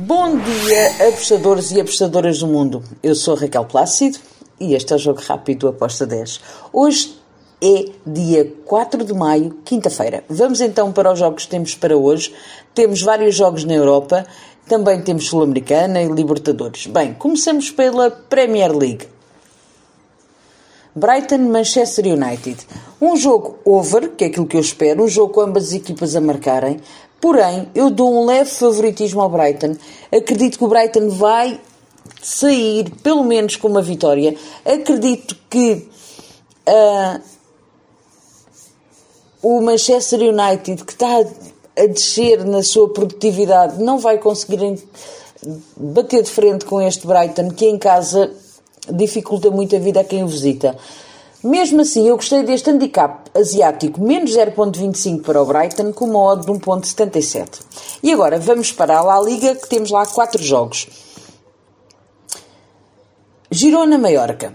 Bom dia, apostadores e apostadoras do mundo. Eu sou Raquel Plácido e este é o Jogo Rápido do Aposta 10. Hoje é dia 4 de maio, quinta-feira. Vamos então para os jogos que temos para hoje. Temos vários jogos na Europa, também temos Sul-Americana e Libertadores. Bem, começamos pela Premier League. Brighton Manchester United. Um jogo over, que é aquilo que eu espero, um jogo com ambas as equipas a marcarem. Porém, eu dou um leve favoritismo ao Brighton. Acredito que o Brighton vai sair, pelo menos, com uma vitória. Acredito que uh, o Manchester United, que está a descer na sua produtividade, não vai conseguir bater de frente com este Brighton, que em casa dificulta muito a vida a quem o visita. Mesmo assim, eu gostei deste handicap asiático menos 0.25 para o Brighton com uma odd de 1.77. E agora vamos para a La Liga que temos lá quatro jogos. Girona-Maiorca.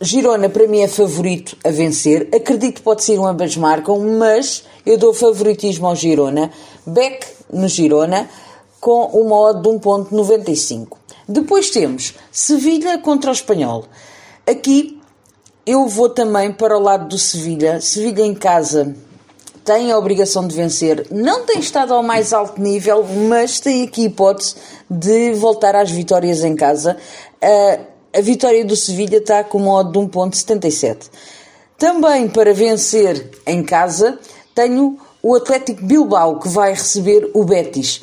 Girona para mim é favorito a vencer. Acredito que pode ser um ambas marcam, mas eu dou favoritismo ao Girona. Beck no Girona com uma odd de 1.95. Depois temos Sevilha contra o Espanhol. Aqui eu vou também para o lado do Sevilha. Sevilha em casa tem a obrigação de vencer. Não tem estado ao mais alto nível, mas tem aqui hipótese de voltar às vitórias em casa. a vitória do Sevilha está com modo de 1.77. Também para vencer em casa, tenho o Atlético Bilbao, que vai receber o Betis.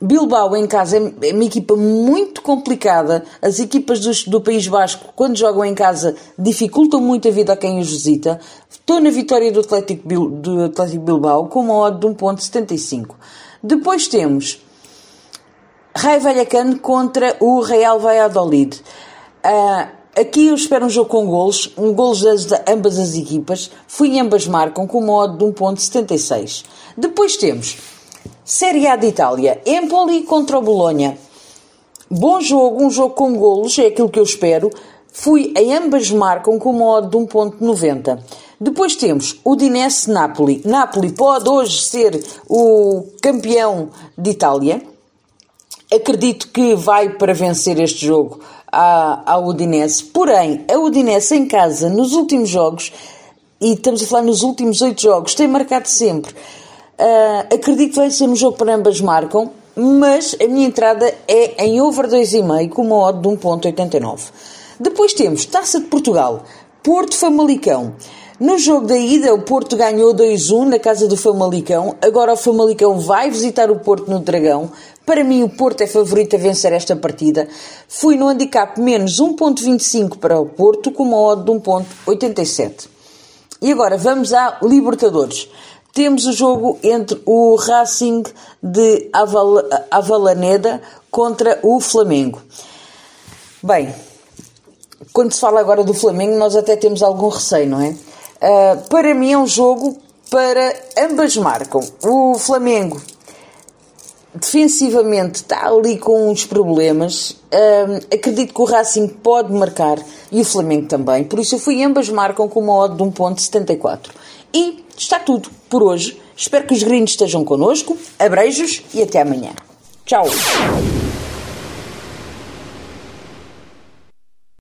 Bilbao em casa é, é uma equipa muito complicada. As equipas do, do, País Basco, quando jogam em casa, dificultam muito a vida a quem os visita. Estou na vitória do Atlético, do Atlético Bilbao com uma odd de 1.75. Depois temos Raio Vallecano contra o Real Valladolid. Uh, aqui eu espero um jogo com golos, um golos de ambas as equipas. Fui ambas marcam com uma odd de 1.76. Depois temos Série A de Itália, Empoli contra o Bolonha. Bom jogo, um jogo com golos, é aquilo que eu espero. Fui em ambas marcam com uma odd de 1.90. Depois temos o Dinese Napoli. Napoli pode hoje ser o campeão de Itália. Acredito que vai para vencer este jogo à, à Udinese. Porém, a Udinese em casa, nos últimos jogos, e estamos a falar nos últimos oito jogos, tem marcado sempre Uh, acredito que vai ser um jogo para ambas marcam, mas a minha entrada é em over 2,5 com uma odd de 1.89. Depois temos Taça de Portugal, Porto Famalicão. No jogo da ida, o Porto ganhou 2-1 na casa do Famalicão. Agora o Famalicão vai visitar o Porto no Dragão. Para mim, o Porto é favorito a vencer esta partida. Fui no handicap menos 1.25 para o Porto, com uma odd de 1.87. E agora vamos a Libertadores temos o jogo entre o Racing de Aval Avalaneda contra o Flamengo. Bem, quando se fala agora do Flamengo, nós até temos algum receio, não é? Uh, para mim é um jogo para ambas marcam. O Flamengo defensivamente está ali com uns problemas. Uh, acredito que o Racing pode marcar e o Flamengo também. Por isso eu fui ambas marcam com uma odd de 1.74. E está tudo por hoje. Espero que os gringos estejam connosco. Abreijos e até amanhã. Tchau!